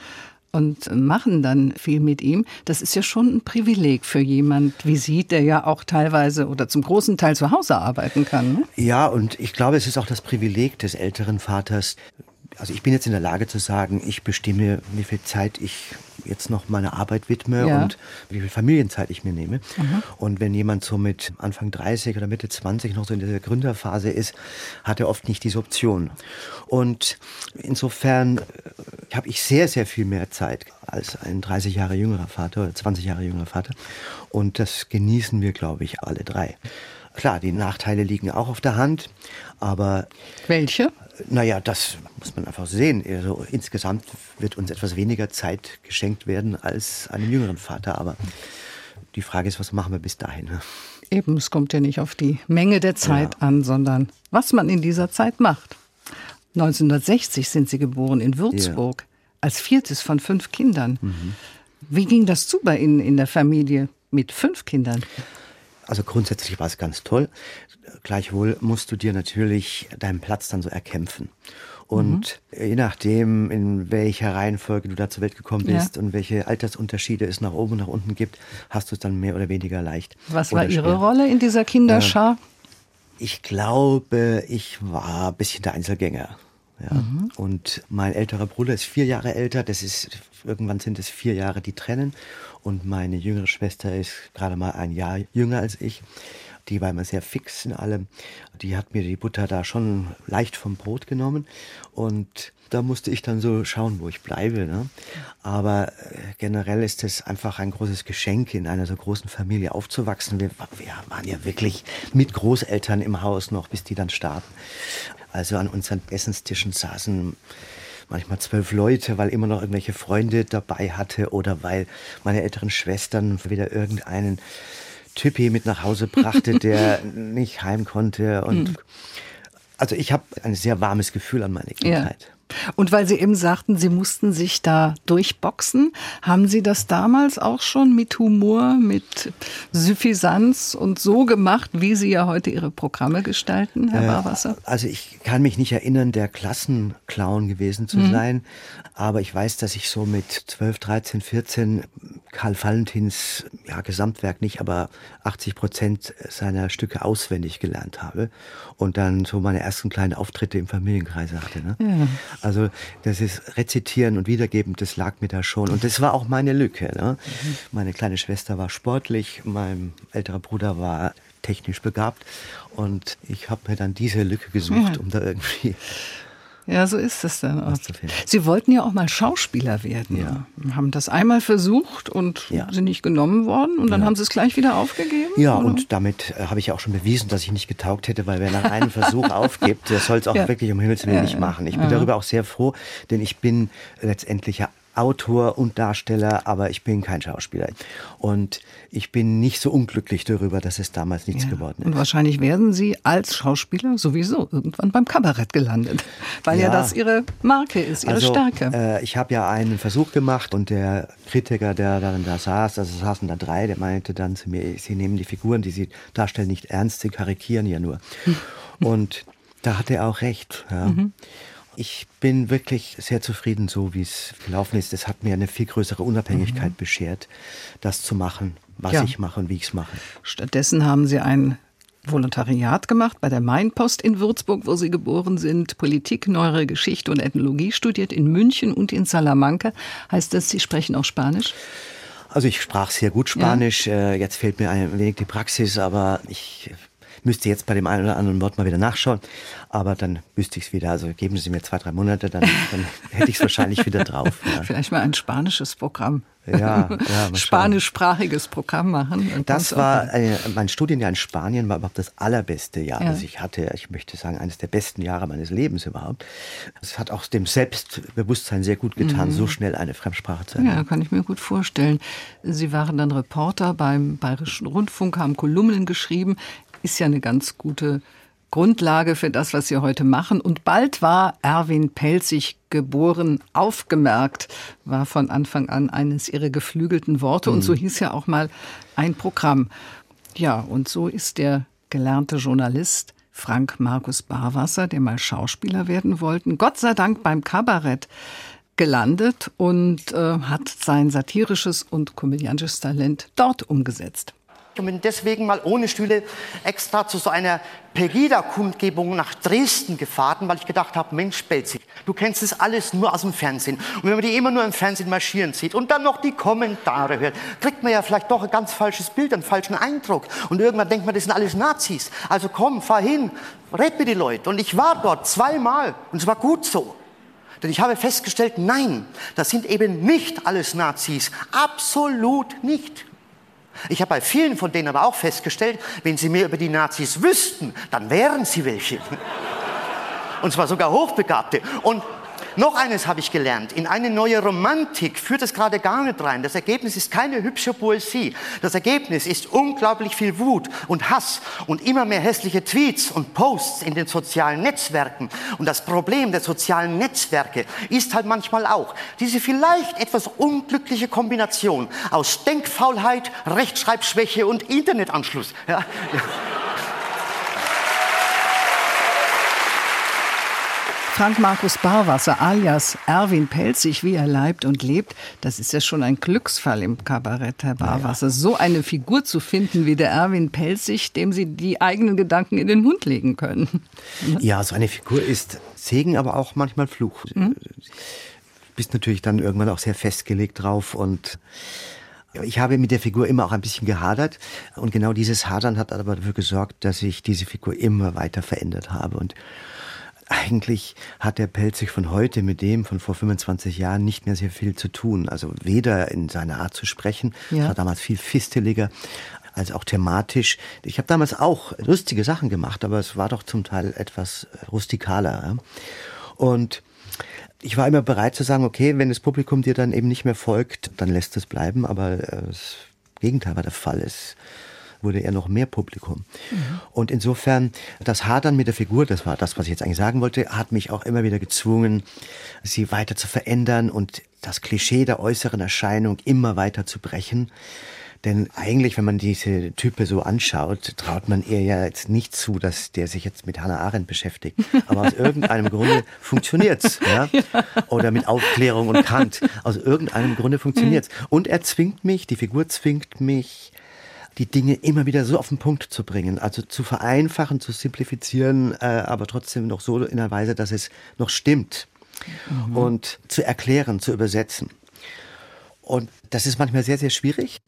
[SPEAKER 2] und machen dann viel mit ihm. Das ist ja schon ein Privileg für jemand wie Sie, der ja auch teilweise oder zum großen Teil zu Hause arbeiten kann. Ne?
[SPEAKER 3] Ja, und ich glaube, es ist auch das Privileg des älteren Vaters, also ich bin jetzt in der Lage zu sagen, ich bestimme, wie viel Zeit ich jetzt noch meiner Arbeit widme ja. und wie viel Familienzeit ich mir nehme. Mhm. Und wenn jemand so mit Anfang 30 oder Mitte 20 noch so in dieser Gründerphase ist, hat er oft nicht diese Option. Und insofern äh, habe ich sehr, sehr viel mehr Zeit als ein 30 Jahre jüngerer Vater oder 20 Jahre jüngerer Vater. Und das genießen wir, glaube ich, alle drei. Klar, die Nachteile liegen auch auf der Hand, aber.
[SPEAKER 2] Welche?
[SPEAKER 3] Naja, das muss man einfach sehen. Also insgesamt wird uns etwas weniger Zeit geschenkt werden als einem jüngeren Vater. Aber die Frage ist, was machen wir bis dahin?
[SPEAKER 2] Eben, es kommt ja nicht auf die Menge der Zeit ja. an, sondern was man in dieser Zeit macht. 1960 sind Sie geboren in Würzburg, ja. als viertes von fünf Kindern. Mhm. Wie ging das zu bei Ihnen in der Familie mit fünf Kindern?
[SPEAKER 3] Also grundsätzlich war es ganz toll. Gleichwohl musst du dir natürlich deinen Platz dann so erkämpfen. Und mhm. je nachdem, in welcher Reihenfolge du da zur Welt gekommen bist ja. und welche Altersunterschiede es nach oben und nach unten gibt, hast du es dann mehr oder weniger leicht.
[SPEAKER 2] Was war Ihre Rolle in dieser Kinderschar?
[SPEAKER 3] Äh, ich glaube, ich war ein bisschen der Einzelgänger. Ja. Mhm. Und mein älterer Bruder ist vier Jahre älter. Das ist irgendwann sind es vier Jahre, die trennen. Und meine jüngere Schwester ist gerade mal ein Jahr jünger als ich. Die war immer sehr fix in allem. Die hat mir die Butter da schon leicht vom Brot genommen. Und da musste ich dann so schauen, wo ich bleibe. Ne? Aber äh, generell ist es einfach ein großes Geschenk, in einer so großen Familie aufzuwachsen. Wir, wir waren ja wirklich mit Großeltern im Haus noch, bis die dann starben. Also an unseren Essenstischen saßen manchmal zwölf Leute, weil immer noch irgendwelche Freunde dabei hatte oder weil meine älteren Schwestern wieder irgendeinen Typi mit nach Hause brachte, der nicht heim konnte. Und hm. also ich habe ein sehr warmes Gefühl an meine Kindheit. Ja.
[SPEAKER 2] Und weil Sie eben sagten, Sie mussten sich da durchboxen, haben Sie das damals auch schon mit Humor, mit Suffisanz und so gemacht, wie Sie ja heute Ihre Programme gestalten, Herr äh, Barwasser?
[SPEAKER 3] Also ich kann mich nicht erinnern, der Klassenclown gewesen zu mhm. sein, aber ich weiß, dass ich so mit 12, 13, 14 Karl Valentins ja, Gesamtwerk nicht, aber 80 Prozent seiner Stücke auswendig gelernt habe und dann so meine ersten kleinen Auftritte im Familienkreis hatte. Ne? Ja. Also das ist Rezitieren und Wiedergeben, das lag mir da schon. Und das war auch meine Lücke. Ne? Mhm. Meine kleine Schwester war sportlich, mein älterer Bruder war technisch begabt. Und ich habe mir dann diese Lücke gesucht, ja. um da irgendwie
[SPEAKER 2] ja, so ist es dann auch. Sie wollten ja auch mal Schauspieler werden. Ja. Haben das einmal versucht und ja. sind nicht genommen worden und dann ja. haben Sie es gleich wieder aufgegeben?
[SPEAKER 3] Ja, oder? und damit äh, habe ich auch schon bewiesen, dass ich nicht getaugt hätte, weil wer nach einem Versuch aufgibt, der soll es auch wirklich um Himmels Willen nicht machen. Ich bin darüber auch sehr froh, denn ich bin letztendlich ja Autor und Darsteller, aber ich bin kein Schauspieler. Und ich bin nicht so unglücklich darüber, dass es damals nichts ja. geworden ist.
[SPEAKER 2] Und wahrscheinlich werden Sie als Schauspieler sowieso irgendwann beim Kabarett gelandet, weil ja, ja das Ihre Marke ist, Ihre
[SPEAKER 3] also,
[SPEAKER 2] Stärke.
[SPEAKER 3] Äh, ich habe ja einen Versuch gemacht und der Kritiker, der dann da saß, also saßen da drei, der meinte dann zu mir, Sie nehmen die Figuren, die Sie darstellen, nicht ernst, Sie karikieren ja nur. und da hat er auch recht. Ja. Mhm. Ich bin wirklich sehr zufrieden, so wie es gelaufen ist. Es hat mir eine viel größere Unabhängigkeit mhm. beschert, das zu machen, was ja. ich mache und wie ich es mache.
[SPEAKER 2] Stattdessen haben Sie ein Volontariat gemacht bei der Mainpost in Würzburg, wo Sie geboren sind, Politik, Neuere Geschichte und Ethnologie studiert in München und in Salamanca. Heißt das, Sie sprechen auch Spanisch?
[SPEAKER 3] Also ich sprach sehr gut Spanisch. Ja. Äh, jetzt fehlt mir ein wenig die Praxis, aber ich müsste jetzt bei dem einen oder anderen Wort mal wieder nachschauen, aber dann wüsste ich es wieder. Also geben Sie mir zwei, drei Monate, dann, dann hätte ich es wahrscheinlich wieder drauf.
[SPEAKER 2] Ja. Vielleicht mal ein spanisches Programm.
[SPEAKER 3] Ja, ja
[SPEAKER 2] Spanischsprachiges Programm machen.
[SPEAKER 3] Das war äh, mein Studienjahr in Spanien war überhaupt das allerbeste Jahr, ja. das ich hatte. Ich möchte sagen, eines der besten Jahre meines Lebens überhaupt. Es hat auch dem Selbstbewusstsein sehr gut getan, mhm. so schnell eine Fremdsprache zu
[SPEAKER 2] lernen. Ja, kann ich mir gut vorstellen. Sie waren dann Reporter beim Bayerischen Rundfunk, haben Kolumnen geschrieben ist ja eine ganz gute Grundlage für das, was Sie heute machen. Und bald war Erwin Pelzig geboren, aufgemerkt, war von Anfang an eines Ihrer geflügelten Worte. Mhm. Und so mhm. hieß ja auch mal ein Programm. Ja, und so ist der gelernte Journalist Frank Markus Barwasser, der mal Schauspieler werden wollte, Gott sei Dank beim Kabarett gelandet und äh, hat sein satirisches und komödiantisches Talent dort umgesetzt
[SPEAKER 5] und bin deswegen mal ohne Stühle extra zu so einer Pegida-Kundgebung nach Dresden gefahren, weil ich gedacht habe, Mensch, Belzig, du kennst das alles nur aus dem Fernsehen. Und wenn man die immer nur im Fernsehen marschieren sieht und dann noch die Kommentare hört, kriegt man ja vielleicht doch ein ganz falsches Bild, einen falschen Eindruck. Und irgendwann denkt man, das sind alles Nazis. Also komm, fahr hin, red mit den Leuten. Und ich war dort zweimal und es war gut so. Denn ich habe festgestellt, nein, das sind eben nicht alles Nazis. Absolut nicht. Ich habe bei vielen von denen aber auch festgestellt, wenn sie mehr über die Nazis wüssten, dann wären sie welche. Und zwar sogar Hochbegabte. Und noch eines habe ich gelernt. In eine neue Romantik führt es gerade gar nicht rein. Das Ergebnis ist keine hübsche Poesie. Das Ergebnis ist unglaublich viel Wut und Hass und immer mehr hässliche Tweets und Posts in den sozialen Netzwerken. Und das Problem der sozialen Netzwerke ist halt manchmal auch diese vielleicht etwas unglückliche Kombination aus Denkfaulheit, Rechtschreibschwäche und Internetanschluss. Ja.
[SPEAKER 2] Frank Markus Barwasser alias Erwin Pelzig, wie er leibt und lebt, das ist ja schon ein Glücksfall im Kabarett, Herr Barwasser. Ja. So eine Figur zu finden wie der Erwin Pelzig, dem Sie die eigenen Gedanken in den Mund legen können.
[SPEAKER 3] Ja, so eine Figur ist Segen, aber auch manchmal Fluch. Mhm. Bist natürlich dann irgendwann auch sehr festgelegt drauf und ich habe mit der Figur immer auch ein bisschen gehadert und genau dieses Hadern hat aber dafür gesorgt, dass ich diese Figur immer weiter verändert habe und eigentlich hat der Pelzig von heute mit dem von vor 25 Jahren nicht mehr sehr viel zu tun. Also weder in seiner Art zu sprechen, ja. das war damals viel fisteliger, als auch thematisch. Ich habe damals auch lustige Sachen gemacht, aber es war doch zum Teil etwas rustikaler. Und ich war immer bereit zu sagen, okay, wenn das Publikum dir dann eben nicht mehr folgt, dann lässt es bleiben, aber äh, das Gegenteil war der Fall. Es wurde eher noch mehr Publikum. Mhm. Und insofern, das Hadern mit der Figur, das war das, was ich jetzt eigentlich sagen wollte, hat mich auch immer wieder gezwungen, sie weiter zu verändern und das Klischee der äußeren Erscheinung immer weiter zu brechen. Denn eigentlich, wenn man diese Type so anschaut, traut man ihr ja jetzt nicht zu, dass der sich jetzt mit Hannah Arendt beschäftigt. Aber aus irgendeinem Grunde funktioniert's, ja? Oder mit Aufklärung und Kant. Aus irgendeinem Grunde funktioniert's. Und er zwingt mich, die Figur zwingt mich, die Dinge immer wieder so auf den Punkt zu bringen, also zu vereinfachen, zu simplifizieren, äh, aber trotzdem noch so in einer Weise, dass es noch stimmt. mhm. und zu erklären, zu übersetzen. Und das ist manchmal sehr, sehr schwierig.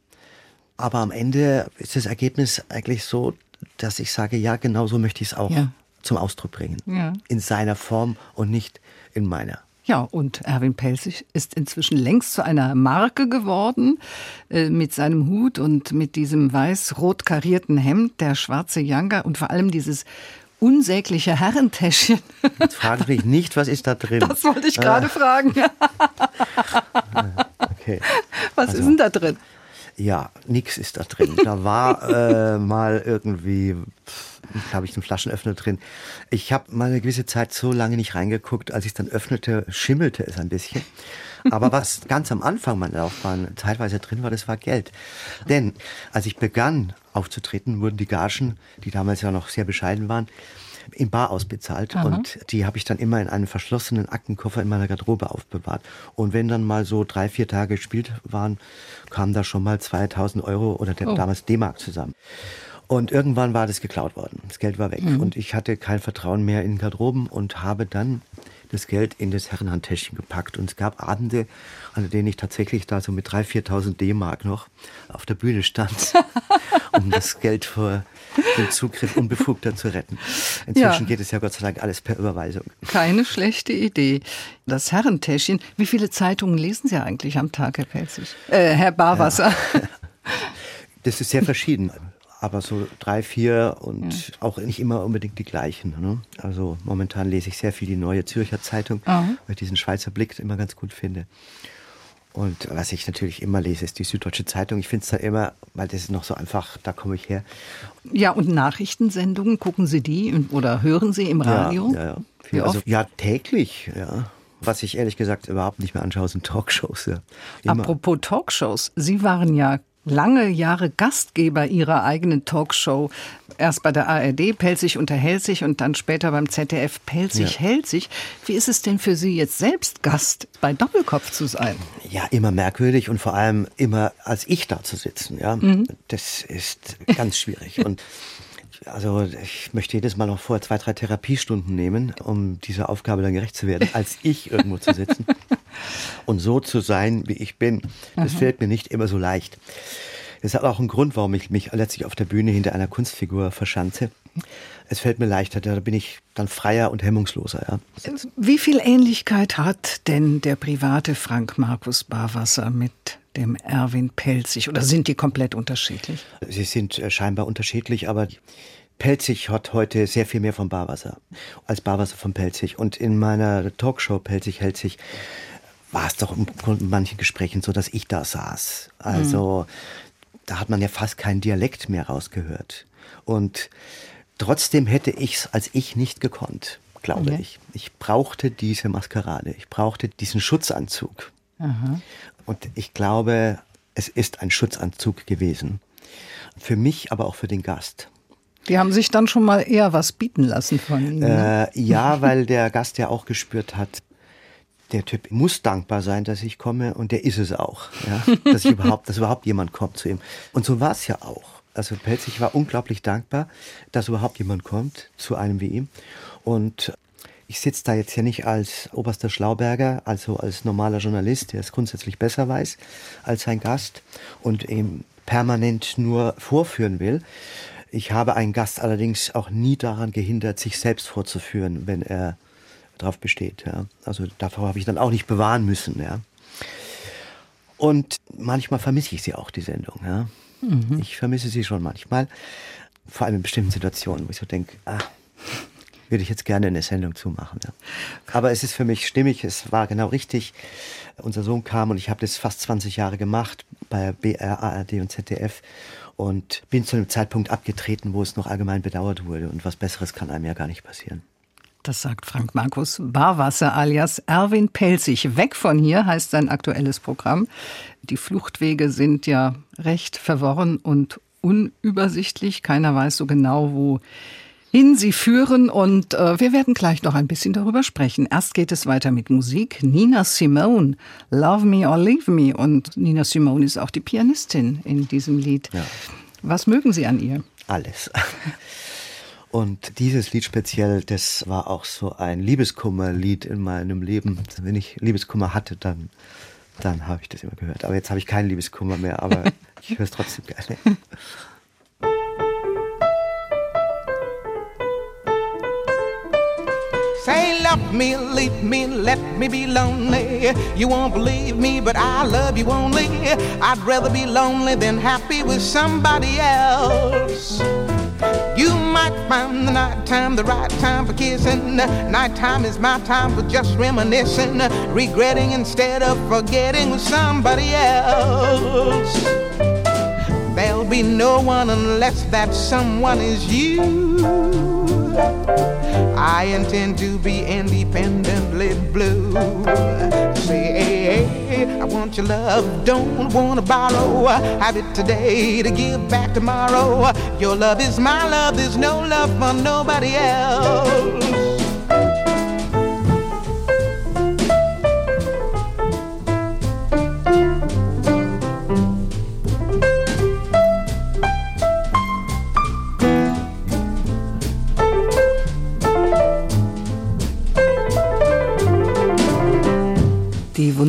[SPEAKER 3] Aber am Ende ist das Ergebnis eigentlich so, dass ich sage, ja, genau so möchte ich es auch ja. zum Ausdruck bringen. Ja. In seiner Form und nicht in meiner.
[SPEAKER 2] Ja, und Erwin Pelzig ist inzwischen längst zu einer Marke geworden, äh, mit seinem Hut und mit diesem weiß-rot karierten Hemd, der schwarze Janga und vor allem dieses unsägliche Herrentäschchen.
[SPEAKER 3] Jetzt fragen Sie mich nicht, was ist da drin?
[SPEAKER 2] Das wollte ich gerade ah. fragen. okay. Was also, ist denn da drin?
[SPEAKER 3] Ja, nichts ist da drin. Da war äh, mal irgendwie, glaube ich, ein Flaschenöffner drin. Ich habe mal eine gewisse Zeit so lange nicht reingeguckt, als ich es dann öffnete, schimmelte es ein bisschen. Aber was ganz am Anfang meiner Laufbahn zeitweise drin war, das war Geld. Denn als ich begann aufzutreten, wurden die Gagen, die damals ja noch sehr bescheiden waren, in Bar ausbezahlt Aha. und die habe ich dann immer in einem verschlossenen Aktenkoffer in meiner Garderobe aufbewahrt. Und wenn dann mal so drei, vier Tage gespielt waren, kamen da schon mal 2000 Euro oder oh. damals D-Mark zusammen. Und irgendwann war das geklaut worden. Das Geld war weg. Mhm. Und ich hatte kein Vertrauen mehr in Garderoben und habe dann das Geld in das Herrenhandtäschchen gepackt. Und es gab Abende, an denen ich tatsächlich da so mit 3.000, 4.000 D-Mark noch auf der Bühne stand, um das Geld vor dem Zugriff Unbefugter zu retten. Inzwischen ja. geht es ja Gott sei Dank alles per Überweisung.
[SPEAKER 2] Keine schlechte Idee. Das Herrentäschchen, wie viele Zeitungen lesen Sie eigentlich am Tag, Herr Pelzig? Äh, Herr Barwasser. Ja.
[SPEAKER 3] Das ist sehr verschieden aber so drei, vier und ja. auch nicht immer unbedingt die gleichen. Ne? Also momentan lese ich sehr viel die Neue Zürcher Zeitung, Aha. weil ich diesen Schweizer Blick immer ganz gut finde. Und was ich natürlich immer lese, ist die Süddeutsche Zeitung. Ich finde es da immer, weil das ist noch so einfach, da komme ich her.
[SPEAKER 2] Ja, und Nachrichtensendungen, gucken Sie die oder hören Sie im Radio?
[SPEAKER 3] Ja, ja, ja. Also, ja täglich, ja. Was ich ehrlich gesagt überhaupt nicht mehr anschaue, sind Talkshows. Ja.
[SPEAKER 2] Apropos Talkshows, Sie waren ja lange Jahre Gastgeber ihrer eigenen Talkshow. Erst bei der ARD, Pelzig unterhält sich und dann später beim ZDF Pelzig ja. hält sich. Wie ist es denn für Sie jetzt selbst Gast bei Doppelkopf zu sein?
[SPEAKER 3] Ja, immer merkwürdig und vor allem immer als ich da zu sitzen. Ja, mhm. das ist ganz schwierig und also ich möchte jedes Mal noch vorher zwei, drei Therapiestunden nehmen, um dieser Aufgabe dann gerecht zu werden, als ich irgendwo zu sitzen. Und so zu sein, wie ich bin, das Aha. fällt mir nicht immer so leicht. Das hat auch einen Grund, warum ich mich letztlich auf der Bühne hinter einer Kunstfigur verschanze. Es fällt mir leichter, da bin ich dann freier und hemmungsloser. Ja.
[SPEAKER 2] Wie viel Ähnlichkeit hat denn der private Frank Markus Barwasser mit dem Erwin Pelzig oder sind die komplett unterschiedlich?
[SPEAKER 3] Sie sind äh, scheinbar unterschiedlich, aber Pelzig hat heute sehr viel mehr von Barwasser als Barwasser von Pelzig. Und in meiner Talkshow Pelzig hält sich war es doch in manchen Gesprächen so, dass ich da saß. Also mhm. da hat man ja fast keinen Dialekt mehr rausgehört. Und trotzdem hätte ich es als ich nicht gekonnt, glaube okay. ich. Ich brauchte diese Maskerade, ich brauchte diesen Schutzanzug. Aha. Und ich glaube, es ist ein Schutzanzug gewesen. Für mich, aber auch für den Gast.
[SPEAKER 2] Die haben sich dann schon mal eher was bieten lassen von Ihnen.
[SPEAKER 3] Ne? Äh, ja, weil der Gast ja auch gespürt hat, der Typ muss dankbar sein, dass ich komme und der ist es auch, ja? dass, ich überhaupt, dass überhaupt jemand kommt zu ihm. Und so war es ja auch. Also Pelzig war unglaublich dankbar, dass überhaupt jemand kommt zu einem wie ihm. Und ich sitze da jetzt ja nicht als oberster Schlauberger, also als normaler Journalist, der es grundsätzlich besser weiß als sein Gast und eben permanent nur vorführen will. Ich habe einen Gast allerdings auch nie daran gehindert, sich selbst vorzuführen, wenn er darauf besteht. Ja. Also davor habe ich dann auch nicht bewahren müssen. Ja. Und manchmal vermisse ich sie auch, die Sendung. Ja. Mhm. Ich vermisse sie schon manchmal, vor allem in bestimmten Situationen, wo ich so denke, ah, würde ich jetzt gerne eine Sendung zumachen. Ja. Aber es ist für mich stimmig, es war genau richtig. Unser Sohn kam und ich habe das fast 20 Jahre gemacht bei BR, ARD und ZDF und bin zu einem Zeitpunkt abgetreten, wo es noch allgemein bedauert wurde. Und was Besseres kann einem ja gar nicht passieren.
[SPEAKER 2] Das sagt Frank Markus Barwasser alias Erwin Pelzig. Weg von hier heißt sein aktuelles Programm. Die Fluchtwege sind ja recht verworren und unübersichtlich. Keiner weiß so genau, wo hin sie führen und äh, wir werden gleich noch ein bisschen darüber sprechen. Erst geht es weiter mit Musik. Nina Simone, Love Me or Leave Me und Nina Simone ist auch die Pianistin in diesem Lied. Ja. Was mögen Sie an ihr?
[SPEAKER 3] Alles. Und dieses Lied speziell, das war auch so ein Liebeskummerlied in meinem Leben. Wenn ich Liebeskummer hatte, dann, dann habe ich das immer gehört. Aber jetzt habe ich keinen Liebeskummer mehr, aber ich höre es trotzdem gerne.
[SPEAKER 6] Say love me, leave me, let me be lonely. You won't believe me, but I love you only. I'd rather be lonely than happy with somebody else. You might find the night time the right time for kissing. Nighttime is my time for just reminiscing, regretting instead of forgetting with somebody else. There'll be no one unless that someone is you. I intend to be independently blue. Say, I want your love, don't wanna borrow. Have it today to give back tomorrow. Your love is my love, there's no love for nobody else.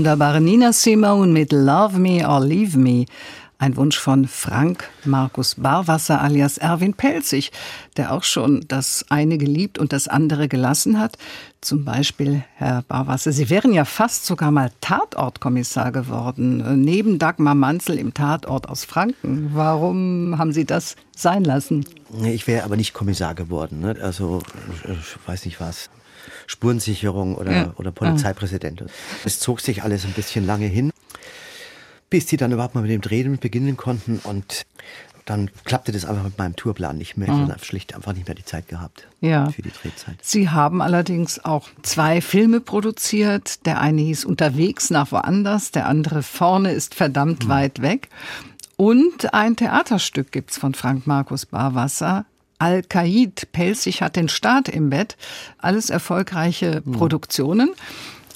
[SPEAKER 2] Wunderbare Nina Simone mit Love Me or Leave Me. Ein Wunsch von Frank Markus Barwasser alias Erwin Pelzig, der auch schon das eine geliebt und das andere gelassen hat. Zum Beispiel, Herr Barwasser, Sie wären ja fast sogar mal Tatortkommissar geworden, neben Dagmar Manzel im Tatort aus Franken. Warum haben Sie das sein lassen?
[SPEAKER 3] Ich wäre aber nicht Kommissar geworden. Ne? Also, ich weiß nicht was. Spurensicherung oder, ja. oder Polizeipräsident. Es zog sich alles ein bisschen lange hin, bis die dann überhaupt mal mit dem Drehen beginnen konnten und dann klappte das einfach mit meinem Tourplan nicht mehr. Ich habe schlicht einfach nicht mehr die Zeit gehabt
[SPEAKER 2] ja.
[SPEAKER 3] für die Drehzeit.
[SPEAKER 2] Sie haben allerdings auch zwei Filme produziert. Der eine hieß Unterwegs nach woanders, der andere Vorne ist verdammt mhm. weit weg. Und ein Theaterstück gibt's von Frank Markus Barwasser, Al-Qaid, Pelzig hat den Staat im Bett. Alles erfolgreiche hm. Produktionen.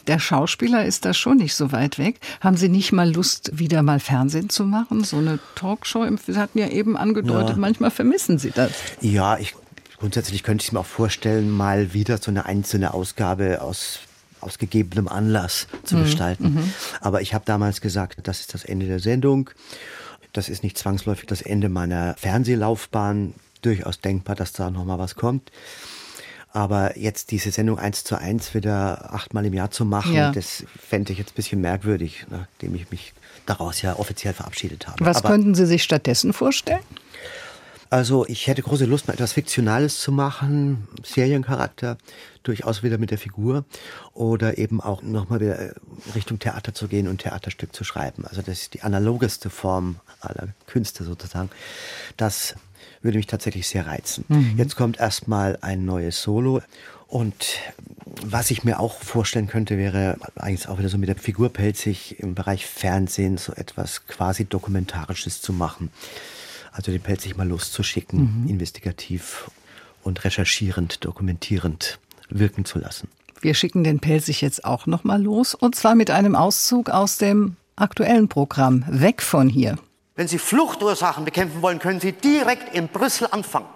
[SPEAKER 2] Der Schauspieler ist da schon nicht so weit weg. Haben Sie nicht mal Lust, wieder mal Fernsehen zu machen? So eine Talkshow? Sie hatten ja eben angedeutet, ja. manchmal vermissen Sie das.
[SPEAKER 3] Ja, ich, grundsätzlich könnte ich mir auch vorstellen, mal wieder so eine einzelne Ausgabe aus aus gegebenem Anlass zu mhm. gestalten. Mhm. Aber ich habe damals gesagt, das ist das Ende der Sendung. Das ist nicht zwangsläufig das Ende meiner Fernsehlaufbahn durchaus denkbar, dass da noch mal was kommt. Aber jetzt diese Sendung eins zu eins wieder achtmal im Jahr zu machen, ja. das fände ich jetzt ein bisschen merkwürdig, nachdem ich mich daraus ja offiziell verabschiedet habe.
[SPEAKER 2] Was Aber, könnten Sie sich stattdessen vorstellen?
[SPEAKER 3] Also ich hätte große Lust, mal etwas Fiktionales zu machen, Seriencharakter, durchaus wieder mit der Figur oder eben auch nochmal wieder äh, Richtung Theater zu gehen und Theaterstück zu schreiben. Also das ist die analogeste Form aller Künste sozusagen. Das würde mich tatsächlich sehr reizen. Mhm. Jetzt kommt erstmal ein neues Solo und was ich mir auch vorstellen könnte, wäre eigentlich auch wieder so mit der Figur Pelzig im Bereich Fernsehen so etwas quasi Dokumentarisches zu machen. Also den Pelzig mal loszuschicken, mhm. investigativ und recherchierend, dokumentierend wirken zu lassen.
[SPEAKER 2] Wir schicken den Pelzig jetzt auch nochmal los und zwar mit einem Auszug aus dem aktuellen Programm Weg von hier.
[SPEAKER 5] Wenn Sie Fluchtursachen bekämpfen wollen, können Sie direkt in Brüssel anfangen.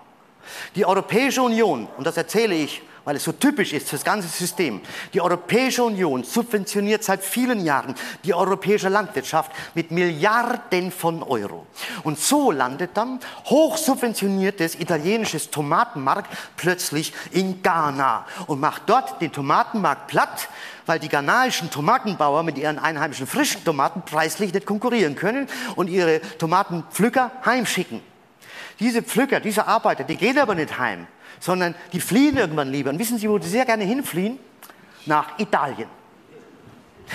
[SPEAKER 5] Die Europäische Union, und das erzähle ich, weil es so typisch ist für das ganze System, die Europäische Union subventioniert seit vielen Jahren die europäische Landwirtschaft mit Milliarden von Euro. Und so landet dann hochsubventioniertes italienisches Tomatenmark plötzlich in Ghana und macht dort den Tomatenmarkt platt, weil die ghanaischen Tomatenbauer mit ihren einheimischen frischen Tomaten preislich nicht konkurrieren können und ihre Tomatenpflücker heimschicken. Diese Pflücker, diese Arbeiter, die gehen aber nicht heim, sondern die fliehen irgendwann lieber. Und wissen Sie, wo sie sehr gerne hinfliehen? Nach Italien.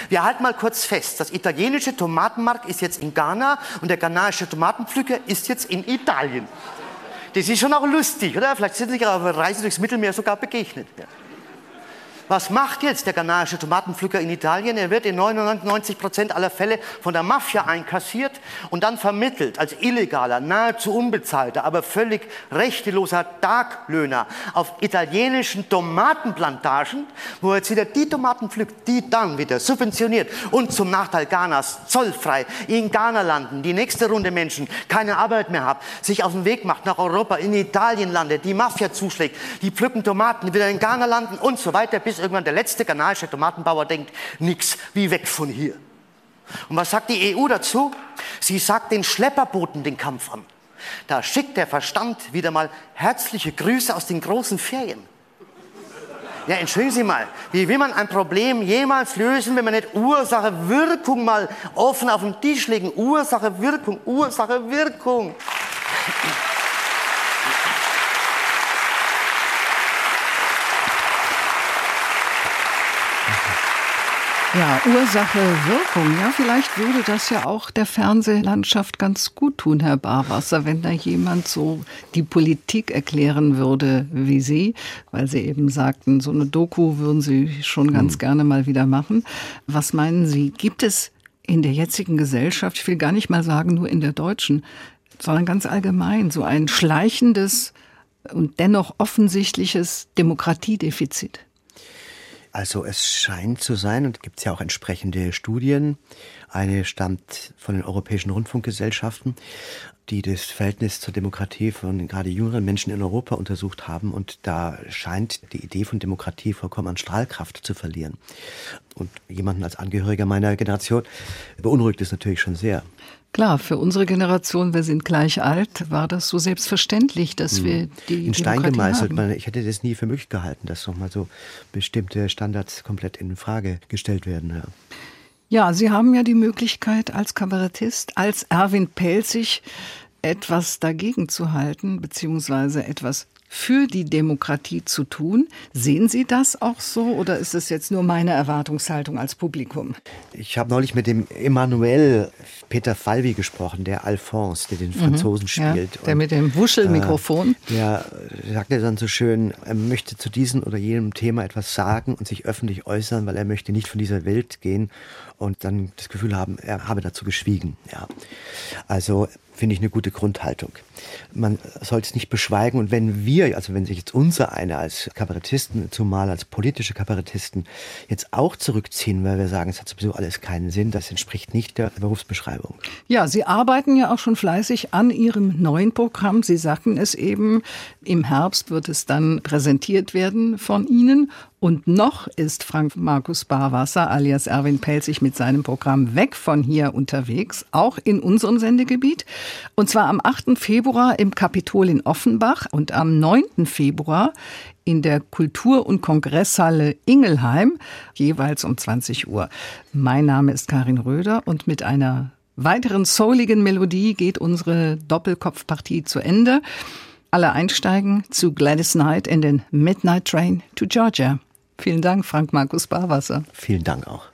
[SPEAKER 5] Wir halten mal kurz fest, das italienische Tomatenmarkt ist jetzt in Ghana und der ghanaische Tomatenpflücker ist jetzt in Italien. Das ist schon auch lustig, oder? Vielleicht sind Sie sich auf Reise durchs Mittelmeer sogar begegnet. Ja.
[SPEAKER 3] Was macht jetzt der ghanaische Tomatenpflücker in Italien? Er wird in 99 Prozent aller Fälle von der Mafia einkassiert und dann vermittelt als illegaler, nahezu unbezahlter, aber völlig rechteloser Taglöhner auf italienischen Tomatenplantagen, wo er jetzt wieder die Tomaten pflückt, die dann wieder subventioniert und zum Nachteil Ghanas zollfrei in Ghana landen, die nächste Runde Menschen keine Arbeit mehr haben, sich auf den Weg macht nach Europa, in Italien landet, die Mafia zuschlägt, die pflücken Tomaten, wieder in Ghana landen und so weiter, bis irgendwann der letzte ghanaische Tomatenbauer denkt, nix, wie weg von hier. Und was sagt die EU dazu? Sie sagt den Schlepperbooten den Kampf an. Da schickt der Verstand wieder mal herzliche Grüße aus den großen Ferien. Ja, entschuldigen Sie mal, wie will man ein Problem jemals lösen, wenn man nicht Ursache, Wirkung mal offen auf den Tisch legen? Ursache, Wirkung, Ursache, Wirkung.
[SPEAKER 2] Ja, Ursache, Wirkung. Ja, vielleicht würde das ja auch der Fernsehlandschaft ganz gut tun, Herr Barwasser, wenn da jemand so die Politik erklären würde wie Sie, weil Sie eben sagten, so eine Doku würden Sie schon ganz hm. gerne mal wieder machen. Was meinen Sie? Gibt es in der jetzigen Gesellschaft, ich will gar nicht mal sagen nur in der deutschen, sondern ganz allgemein so ein schleichendes und dennoch offensichtliches Demokratiedefizit?
[SPEAKER 7] Also es scheint zu sein, und gibt es ja auch entsprechende Studien, eine stammt von den europäischen Rundfunkgesellschaften, die das Verhältnis zur Demokratie von gerade jüngeren Menschen in Europa untersucht haben. Und da scheint die Idee von Demokratie vollkommen an Strahlkraft zu verlieren. Und jemanden als Angehöriger meiner Generation beunruhigt es natürlich schon sehr.
[SPEAKER 2] Klar, für unsere Generation, wir sind gleich alt, war das so selbstverständlich, dass hm. wir die
[SPEAKER 7] in Stein gemeißelt. Man, ich hätte das nie für möglich gehalten, dass nochmal so bestimmte Standards komplett in Frage gestellt werden. Ja.
[SPEAKER 2] Ja, Sie haben ja die Möglichkeit als Kabarettist, als Erwin Pelzig etwas dagegen zu halten, beziehungsweise etwas für die Demokratie zu tun. Sehen Sie das auch so oder ist es jetzt nur meine Erwartungshaltung als Publikum?
[SPEAKER 7] Ich habe neulich mit dem Emmanuel Peter Falvi gesprochen, der Alphonse, der den mhm. Franzosen mhm, spielt.
[SPEAKER 2] Ja, der und, mit dem Wuschelmikrofon.
[SPEAKER 7] Äh, der sagte dann so schön, er möchte zu diesem oder jenem Thema etwas sagen und sich öffentlich äußern, weil er möchte nicht von dieser Welt gehen und dann das Gefühl haben, er habe dazu geschwiegen. Ja. Also finde ich eine gute Grundhaltung. Man sollte es nicht beschweigen und wenn wir, also wenn sich jetzt unser einer als Kabarettisten, zumal als politische Kabarettisten, jetzt auch zurückziehen, weil wir sagen, es hat sowieso alles keinen Sinn, das entspricht nicht der Berufsbeschreibung.
[SPEAKER 2] Ja, Sie arbeiten ja auch schon fleißig an Ihrem neuen Programm. Sie sagten es eben, im Herbst wird es dann präsentiert werden von Ihnen und noch ist Frank Markus Barwasser alias Erwin Pelzig mit seinem Programm weg von hier unterwegs, auch in unserem Sendegebiet. Und zwar am 8. Februar im Kapitol in Offenbach und am 9. Februar in der Kultur- und Kongresshalle Ingelheim, jeweils um 20 Uhr. Mein Name ist Karin Röder und mit einer weiteren souligen Melodie geht unsere Doppelkopfpartie zu Ende. Alle einsteigen zu Gladys Knight in den Midnight Train to Georgia. Vielen Dank, Frank Markus Barwasser.
[SPEAKER 7] Vielen Dank auch.